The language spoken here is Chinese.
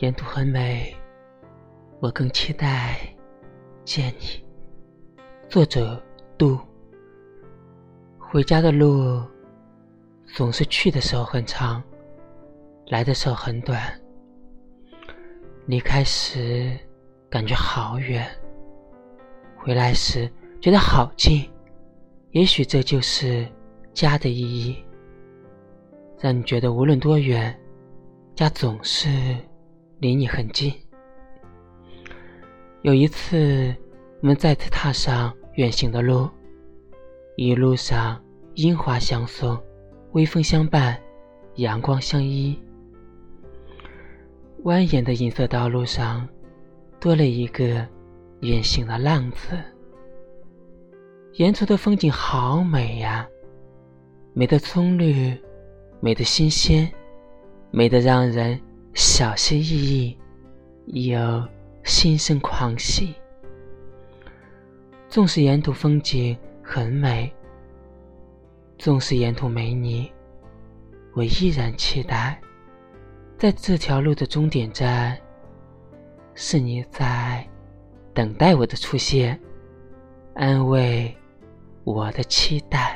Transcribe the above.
沿途很美，我更期待见你。作者：杜。回家的路总是去的时候很长，来的时候很短。离开时感觉好远，回来时觉得好近。也许这就是家的意义，让你觉得无论多远，家总是。离你很近。有一次，我们再次踏上远行的路，一路上樱花相送，微风相伴，阳光相依。蜿蜒的银色道路上，多了一个远行的浪子。沿途的风景好美呀，美的葱绿，美的新鲜，美的让人。小心翼翼，又心生狂喜。纵使沿途风景很美，纵使沿途没你，我依然期待，在这条路的终点站，是你在等待我的出现，安慰我的期待。